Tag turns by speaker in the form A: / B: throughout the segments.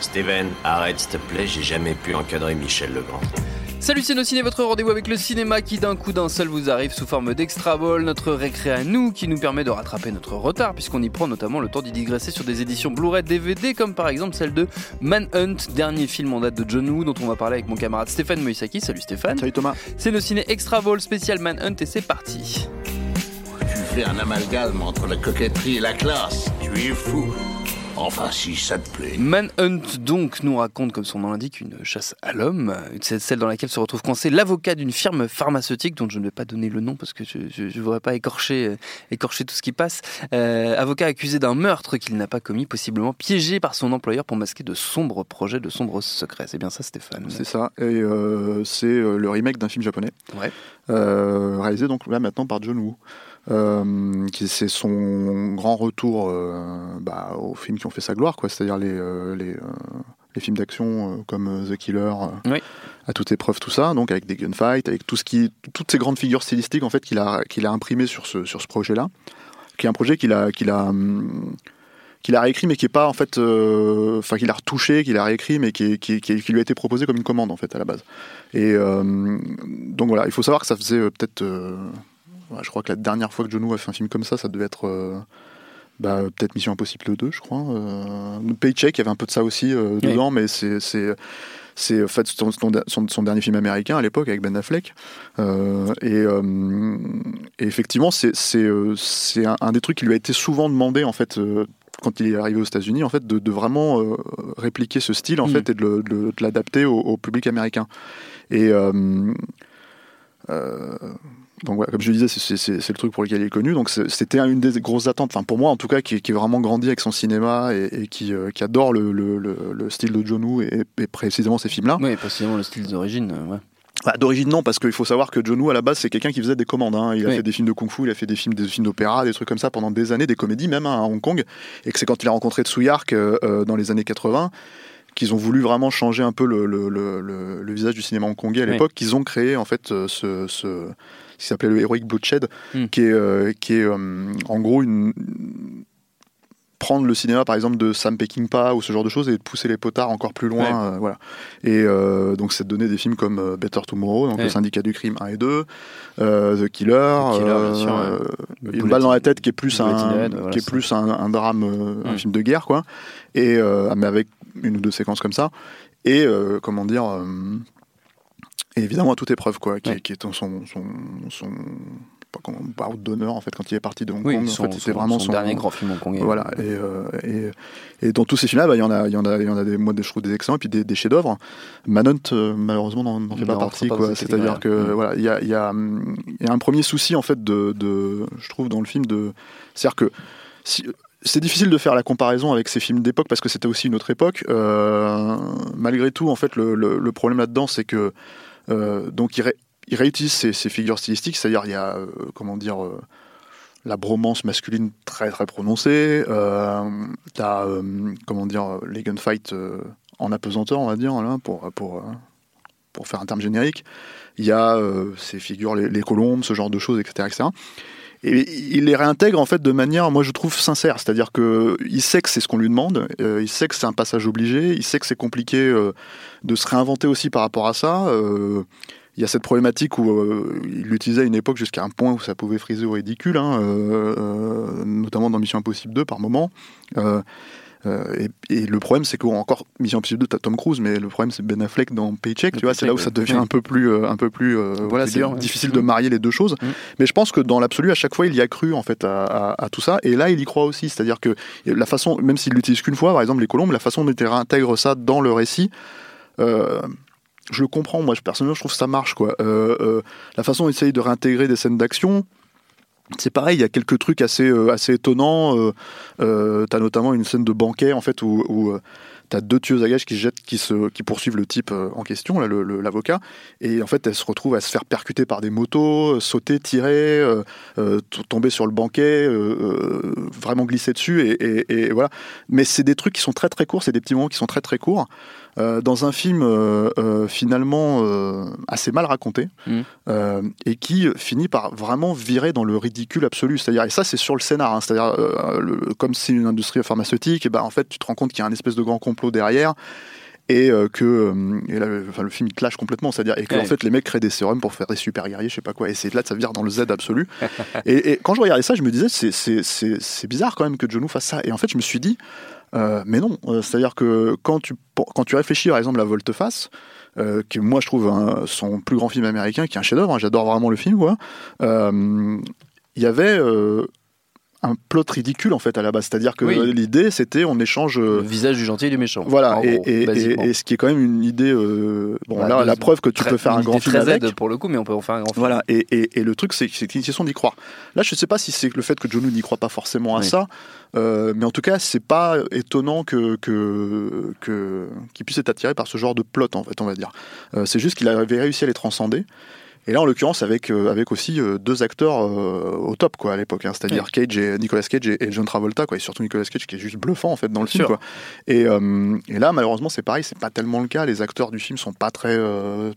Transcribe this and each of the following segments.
A: Steven, arrête s'il te plaît, j'ai jamais pu encadrer Michel Legrand.
B: Salut c'est nos ciné, votre rendez-vous avec le cinéma qui d'un coup d'un seul vous arrive sous forme d'extra ball, notre récré à nous qui nous permet de rattraper notre retard puisqu'on y prend notamment le temps d'y digresser sur des éditions Blu-ray DVD comme par exemple celle de Manhunt, dernier film en date de John Woo dont on va parler avec mon camarade Stéphane Moïsaki. Salut Stéphane.
C: Salut Thomas.
B: C'est nos ciné extra ball spécial Manhunt et c'est parti.
D: Tu fais un amalgame entre la coquetterie et la classe. Tu es fou. Enfin, si ça te plaît.
B: Manhunt donc nous raconte, comme son nom l'indique, une chasse à l'homme. C'est celle dans laquelle se retrouve coincé l'avocat d'une firme pharmaceutique dont je ne vais pas donner le nom parce que je ne voudrais pas écorcher, écorcher tout ce qui passe. Euh, avocat accusé d'un meurtre qu'il n'a pas commis, possiblement piégé par son employeur pour masquer de sombres projets, de sombres secrets. C'est bien ça, Stéphane
C: C'est ça. Et euh, c'est euh, le remake d'un film japonais.
B: Ouais.
C: Euh, réalisé donc là maintenant par John Woo. Euh, c'est son grand retour euh, bah, aux films qui ont fait sa gloire, quoi. C'est-à-dire les, euh, les, les films d'action comme The Killer,
B: Oui.
C: à toute épreuve, tout ça. Donc avec des gunfights, avec tout ce qui, toutes ces grandes figures stylistiques en fait qu'il a, qu'il a imprimé sur ce, sur ce projet-là, qui est un projet qu'il a, qu'il a, hum, qu'il a réécrit mais qui est pas en fait, euh, enfin qu'il a retouché, qu'il a réécrit mais qui, est- qui, est- qui, est- qui lui a été proposé comme une commande en fait à la base. Et euh, donc voilà, il faut savoir que ça faisait euh, peut-être, je crois que la dernière fois que John Woo a fait un film comme ça, ça devait être euh, bah, peut-être Mission Impossible 2, je crois. Euh, Paycheck, il y avait un peu de ça aussi euh,
B: Oui.
C: dedans, mais c'est en fait son, son, son- son dernier film américain à l'époque avec Ben Affleck. Et, et effectivement, c'est un, un des trucs qui lui a été souvent demandé en fait. quand il est arrivé aux États-Unis, en fait, de, de vraiment euh, répliquer ce style, en
B: Mm.
C: fait, et de l'adapter au, au public américain. Et euh, euh, donc voilà, comme je le disais, c'est- le truc pour lequel il est connu. Donc c'était une des grosses attentes, enfin pour moi en tout cas, qui, qui est vraiment grandi avec son cinéma et, et qui, euh, qui adore le, le- le- le style de John Woo et, et précisément ces films-là.
B: Oui, précisément le style d'origine. euh, ouais.
C: Bah, D'origine non, parce qu'il faut savoir que John Woo à la base c'est quelqu'un qui faisait des commandes. hein. Il a
B: Oui.
C: fait des films de kung-fu, il a fait des films, des films d'opéra, des trucs comme ça pendant des années, des comédies même hein, à Hong Kong. Et que c'est quand il a rencontré Tsuyark euh, euh, dans les années 80 qu'ils ont voulu vraiment changer un peu le, le- le- le- le visage du cinéma hongkongais à
B: Oui.
C: l'époque, qu'ils ont créé en fait euh, ce, ce, ce qui s'appelait le Heroic Bloodshed,
B: Hmm.
C: qui est, euh, qui est euh, en gros une prendre le cinéma par exemple de Sam Peckinpah ou ce genre de choses et de pousser les potards encore plus loin
B: Ouais.
C: euh, voilà et euh, donc c'est de donner des films comme Better Tomorrow donc
B: Ouais.
C: le syndicat du crime 1 et 2 euh, The Killer,
B: The sûr,
C: une balle dans la tête qui est plus un
B: the Head, voilà,
C: qui est plus un, un drame un film de guerre quoi et mais avec une ou deux séquences comme ça et euh, comment dire euh, et évidemment à toute épreuve quoi qui,
B: Ouais.
C: est- qui est son son, son pas d'honneur en fait quand il est parti de Hong
B: Oui,
C: Kong
B: son,
C: en fait c'était
B: son-
C: vraiment
B: son dernier grand film hongkongais.
C: voilà et, euh, et, et dans tous ces films là il y en a il y en a il y en a des moi des je trouve des excellents et puis des, des chefs d'œuvre Manhunt euh, malheureusement n'en fait pas partie
B: pas dans
C: quoi
B: cette
C: c'est à dire
B: catégorie-là.
C: que voilà il y a il y a y a un premier souci en fait de, de je trouve dans le film de c'est à dire que si, c'est difficile de faire la comparaison avec ces films d'époque parce que c'était aussi une autre époque. Euh, malgré tout, en fait, le, problème là-dedans, c'est que euh, donc il, ré- il réutilise ces, figures stylistiques, c'est-à-dire il y a euh, comment dire euh, la bromance masculine très très prononcée. T'as comment dire les gunfights en apesanteur, on va dire pour pour pour faire un terme générique. Il y a ces figures, les, les colombes, ce genre de choses, etc., etc. Et il les réintègre en fait de manière, moi je trouve sincère, c'est-à-dire que il sait que c'est ce qu'on lui demande, euh, il sait que c'est un passage obligé, il sait que c'est compliqué euh, de se réinventer aussi par rapport à ça. euh, il y a cette problématique où il l'utilisait à une époque jusqu'à un point où ça pouvait friser au ridicule, hein, notamment dans Mission Impossible 2 par moment. Euh, et, et le problème, c'est qu'encore Mission Impossible 2, t'as Tom Cruise, mais le problème, c'est Ben Affleck dans Paycheck. Tu vois, c'est là où ça devient un peu plus, euh, un peu plus, euh, voilà, c'est
B: ouais.
C: difficile de marier les deux choses.
B: Mm.
C: Mais je pense que dans l'absolu, à chaque fois, il y a cru en fait à, à- à tout ça. Et là, il y croit aussi, c'est-à-dire que la façon, même s'il l'utilise qu'une fois, par exemple les colombes, la façon dont il réintègre ça dans le récit. je le comprends, moi personnellement je trouve que ça marche quoi. Euh, euh, la façon essaye de réintégrer des scènes d'action, c'est pareil, il y a quelques trucs assez, euh, assez étonnants. Euh, euh, t'as notamment une scène de banquet en fait où, t'as deux tueuses à gages qui jettent, qui, se, qui poursuivent le type en question, l'avocat, et en fait elles se retrouvent à se faire percuter par des motos, sauter, tirer, tomber sur le banquet, vraiment glisser dessus, et- et voilà. Mais c'est des trucs qui sont très très courts, c'est des petits moments qui sont très très courts. Euh, dans un film euh, euh, finalement assez mal raconté euh, et qui finit par vraiment virer dans le ridicule absolu. C'est-à-dire, et ça c'est sur le scénar, hein, c'est-à-dire le- comme c'est une industrie pharmaceutique, et ben en fait tu te rends compte qu'il y a un espèce de grand complot derrière. Et que et là, le- enfin, le film il clash complètement, c'est-à-dire et que
B: Ouais.
C: en fait les mecs créent des sérums pour faire des super guerriers, je sais pas quoi, et c'est là ça vire dans le Z absolu. et, et quand je regardais ça, je me disais c'est- bizarre quand même que John Woo fasse ça. Et en fait je me suis dit euh, mais non, Euh, c'est-à-dire que quand tu, quand tu réfléchis par exemple à Volte-Face, euh, qui moi je trouve un- son plus grand film américain, qui est un chef-d'œuvre, hein, j'adore vraiment le film, euh, il y avait un plot ridicule en fait à la base, c'est-à-dire que
B: Oui.
C: l'idée c'était on échange. euh,
B: Le visage du gentil et du méchant.
C: voilà, et,
B: gros,
C: et- et-
B: basiquement.
C: et ce qui est quand même une idée. euh, bon,
B: Bah,
C: là, la preuve que tu
B: Très-
C: peux faire un grand film
B: très
C: avec.
B: Z pour le coup, mais on peut en faire un grand film.
C: Voilà, et, et- et le truc, c'est que c'est une question d'y croire. Là, je ne sais pas si c'est le fait que John n'y croit pas forcément à
B: Oui.
C: ça, euh, mais en tout cas, c'est pas étonnant que que que- qu'il puisse être attiré par ce genre de plot, en fait, on va dire. Euh, c'est juste qu'il avait réussi à les transcender. Et là, en l'occurrence, avec, euh, avec aussi euh, deux acteurs euh, au top, quoi, à l'époque, hein, c'est-à-dire Cage et Nicolas Cage et, et John Travolta, quoi, et surtout Nicolas Cage qui est juste bluffant en fait dans le film, quoi. Et, et là, malheureusement, c'est pareil, c'est pas tellement le cas. Les acteurs du film sont pas très,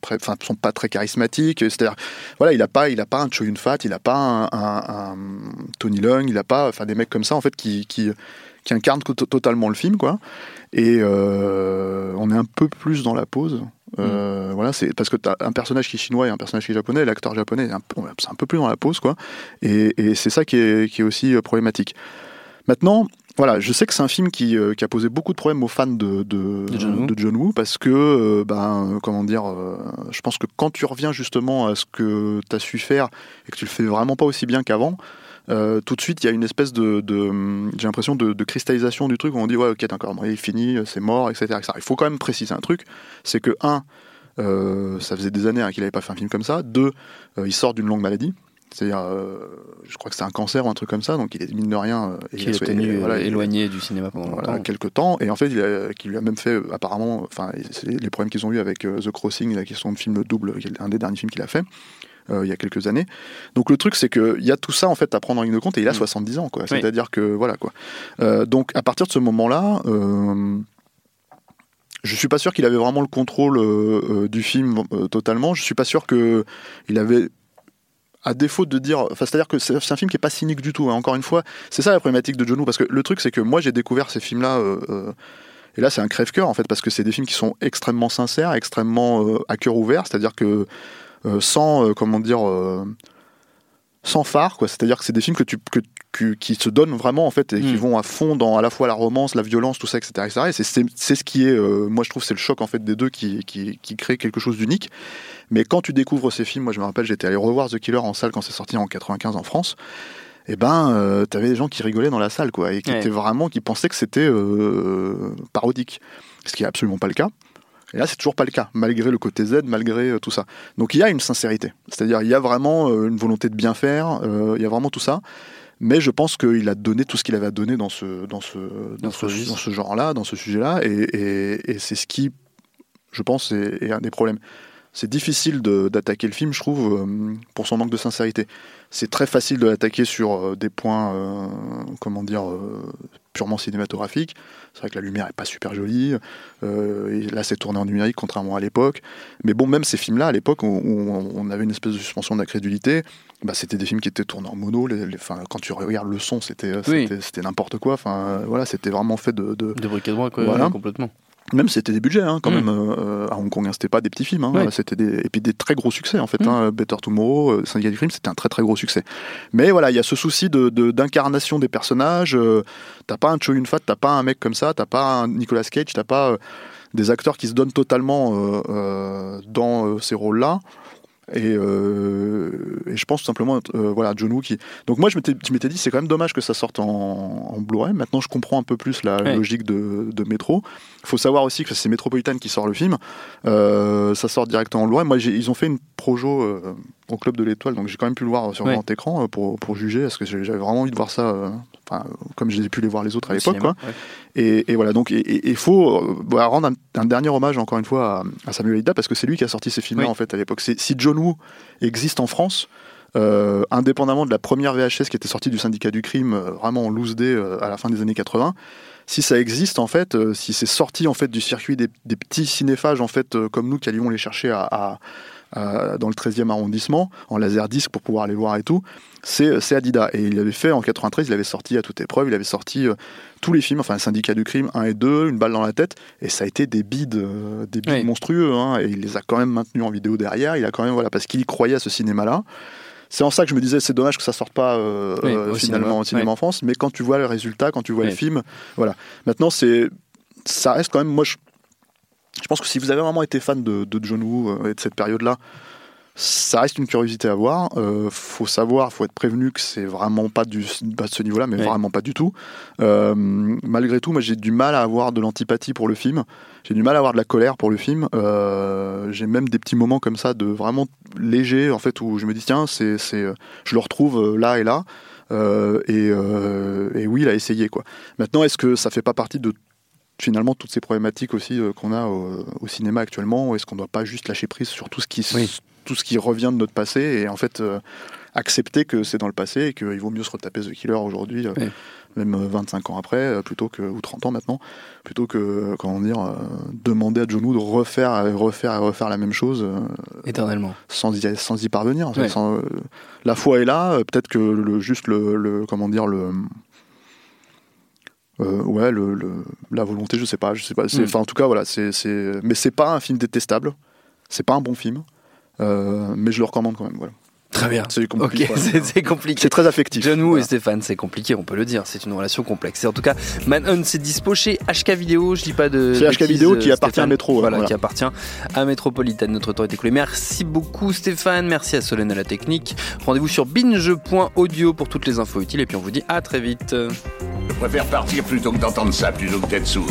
C: très- sont pas très charismatiques. C'est-à-dire, voilà, il a pas, il a pas un Cho Yun Fat, il a pas un, un- un Tony Leung, il a pas, enfin, des mecs comme ça en fait qui, qui, qui totalement le film, quoi. Et euh, on est un peu plus dans la pause. Euh, Voilà, c'est parce que tu as un personnage qui est chinois et un personnage qui est japonais, l'acteur japonais c'est un peu plus dans la pause, quoi. Et, et c'est ça qui est, qui est aussi euh, problématique. Maintenant, voilà, je sais que c'est un film qui, euh, qui a posé beaucoup de problèmes aux fans de, de,
B: De John Woo.
C: de John Woo parce que, euh, ben, comment dire, euh, je pense que quand tu reviens justement à ce que tu as su faire et que tu le fais vraiment pas aussi bien qu'avant, euh, tout de suite il y a une espèce de, de j'ai l'impression de, de cristallisation du truc où on dit ouais ok d'accord il est fini c'est mort etc, etc. il faut quand même préciser un truc c'est que un euh, ça faisait des années hein, qu'il n'avait pas fait un film comme ça deux euh, il sort d'une longue maladie c'est-à-dire euh, je crois que c'est un cancer ou un truc comme ça donc il est mine de rien euh,
B: Qui
C: il
B: est
C: voilà, il-
B: éloigné du cinéma pendant
C: voilà,
B: longtemps.
C: quelques temps et en fait il a, qui lui a même fait apparemment enfin les problèmes qu'ils ont eu avec euh, The Crossing la question de film double qui est un des derniers films qu'il a fait euh, il y a quelques années donc le truc c'est que il y a tout ça en fait à prendre en ligne de compte et il a
B: Mm.
C: 70 ans quoi
B: Oui.
C: c'est à dire que voilà quoi Euh, donc à partir de ce moment là euh, je suis pas sûr qu'il avait vraiment le contrôle euh, du film totalement. Je suis pas sûr que il avait à défaut de dire, enfin, c'est-à-dire que c'est un film qui est pas cynique du tout. hein. Encore une fois, c'est ça la problématique de John Woo, parce que le truc c'est que moi j'ai découvert ces films-là, euh, euh, et là c'est un crève-cœur en fait, parce que c'est des films qui sont extrêmement sincères, extrêmement euh, à cœur ouvert, c'est-à-dire que sans, euh, comment dire, euh, sans phare, quoi. C'est-à-dire que c'est des films que tu, que, que- qui se donnent vraiment en fait et qui
B: Mm.
C: vont à fond dans à la fois la romance, la violence, tout ça, etc. etc. Et c'est- ce qui est, euh, moi je trouve, c'est le choc en fait des deux qui, qui, qui crée quelque chose d'unique. Mais quand tu découvres ces films, moi je me rappelle, j'étais allé revoir The Killer en salle quand c'est sorti en 95 en France. Et ben, euh, t'avais des gens qui rigolaient dans la salle, quoi, et qui
B: Ouais.
C: étaient vraiment, qui pensaient que c'était euh, parodique, ce qui est absolument pas le cas. Et là, c'est toujours pas le cas, malgré le côté Z, malgré euh, tout ça. Donc il y a une sincérité, c'est-à-dire il y a vraiment euh, une volonté de bien faire, euh, il y a vraiment tout ça. Mais je pense qu'il a donné tout ce qu'il avait à donner dans ce, dans ce, dans
B: Dans ce
C: genre-là, dans ce sujet-là, et, et- et c'est ce qui, je pense, est, est un des problèmes. C'est difficile d'attaquer le film, je trouve, euh, pour son manque de sincérité. C'est très facile de l'attaquer sur euh, des points, euh, comment dire, euh, purement cinématographiques. C'est vrai que la lumière est pas super jolie. euh, et là, c'est tourné en numérique, contrairement à l'époque. Mais bon, même ces films-là, à l'époque, où, où on avait une espèce de suspension d'incrédulité, bah, c'était des films qui étaient tournés en mono. Les, quand tu regardes le son, c'était
B: Oui.
C: n'importe quoi. Enfin, voilà, c'était vraiment fait de, de,
B: De bric ouais,
C: Voilà.
B: complètement.
C: Même c'était des budgets hein, quand
B: Mm.
C: même euh, à Hong Kong, hein, c'était pas des petits films, hein, c'était des et puis des très gros succès en fait.
B: Mm.
C: hein, Better Tomorrow, euh, Syndicat du crime, c'était un très très gros succès. Mais voilà, il y a ce souci de de- d'incarnation des personnages. euh, t'as pas un Cho Yun Fat, t'as pas un mec comme ça, t'as pas un Nicolas Cage, t'as pas euh, des acteurs qui se donnent totalement euh, euh, dans ces rôles-là. Et, euh, et je pense tout simplement, euh, voilà, John Woo qui. Donc moi, je m'étais, je m'étais dit, c'est quand même dommage que ça sorte en, en Blu-ray. Maintenant, je comprends un peu plus la
B: Ouais.
C: logique de, de Metro. Il faut savoir aussi que c'est Metropolitan qui sort le film. Euh, ça sort directement en Blu-ray. Moi, ils ont fait une projo euh, au Club de l'Étoile, donc j'ai quand même pu le voir sur
B: Ouais.
C: grand écran euh, pour, pour juger, parce que j'avais vraiment envie de voir ça. euh, comme j'ai pu les voir les autres à l'époque,
B: ouais.
C: Et, et voilà, donc il faut euh, bah, rendre un, un dernier hommage encore une fois à, à Samuel Ida parce que c'est lui qui a sorti ces films-là
B: Oui.
C: en fait à l'époque. Si John Woo existe en France, euh, indépendamment de la première VHS qui était sortie du syndicat du crime, vraiment en loose day à la fin des années 80, si ça existe en fait, si c'est sorti en fait du circuit des, des petits cinéphages en fait comme nous qui allions les chercher à, à- à- dans le 13e arrondissement en laserdisc pour pouvoir les voir et tout, c'est c'est Adida. Et il avait fait en 93, il avait sorti à toute épreuve, il avait sorti euh, tous les films, enfin Syndicat du crime 1 et 2, Une balle dans la tête, et ça a été des bides, euh, des bides
B: Oui.
C: monstrueux, hein, et il les a quand même maintenus en vidéo derrière, il a quand même, voilà, parce qu'il croyait à ce cinéma-là. C'est en ça que je me disais, c'est dommage que ça sorte pas euh,
B: Oui,
C: euh,
B: au
C: finalement
B: cinéma,
C: au cinéma en France, mais quand tu vois le résultat, quand tu vois le film, voilà. Maintenant, c'est, ça reste quand même, moi, je, je pense que si vous avez vraiment été fan de, de John Woo euh, et de cette période-là, ça reste une curiosité à voir. Euh, faut savoir, faut être prévenu que c'est vraiment pas, du, pas de ce niveau-là, mais
B: Ouais.
C: vraiment pas du tout. Euh, malgré tout, moi j'ai du mal à avoir de l'antipathie pour le film. J'ai du mal à avoir de la colère pour le film. Euh, j'ai même des petits moments comme ça de vraiment léger, en fait, où je me dis tiens, c'est, c'est, je le retrouve là et là. Et, et oui, il a essayé quoi. Maintenant, est-ce que ça fait pas partie de finalement toutes ces problématiques aussi euh, qu'on a au, au cinéma actuellement Est-ce qu'on doit pas juste lâcher prise sur tout ce qui, s-
B: Oui.
C: tout ce qui revient de notre passé et en fait euh, accepter que c'est dans le passé et qu'il vaut mieux se retaper The Killer aujourd'hui, euh,
B: Oui.
C: même euh, 25 ans après, euh, plutôt que ou 30 ans maintenant, plutôt que euh, comment dire euh, demander à John Woo de refaire et refaire et refaire la même chose euh,
B: Éternellement.
C: sans y, sans y parvenir. Sans, euh, la foi est là, euh, peut-être que le, juste le, le- comment dire le euh, ouais le, le- la volonté, je sais pas, je sais pas. c'est-
B: Mm.
C: Enfin en tout cas voilà, c'est mais c'est pas un film détestable, c'est pas un bon film, euh, mais je le recommande quand même. Voilà.
B: Très bien.
C: C'est compliqué. voilà.
B: c'est c'est compliqué.
C: C'est très affectif.
B: John Woo
C: Voilà.
B: et Stéphane, c'est compliqué, on peut le dire. C'est une relation complexe. Et en tout cas, Manhunt, c'est dispo chez HK Vidéo. Je dis pas de.
C: C'est HK Vidéo qui
B: euh,
C: appartient à. Métro,
B: Voilà,
C: voilà.
B: qui appartient à Métropolitaine. Notre temps est écoulé. Merci beaucoup, Stéphane. Merci à Solène à la technique. Rendez-vous sur binge.audio pour toutes les infos utiles. Et puis on vous dit à très vite.
D: Je préfère partir plutôt que d'entendre ça, plutôt que d'être sourd.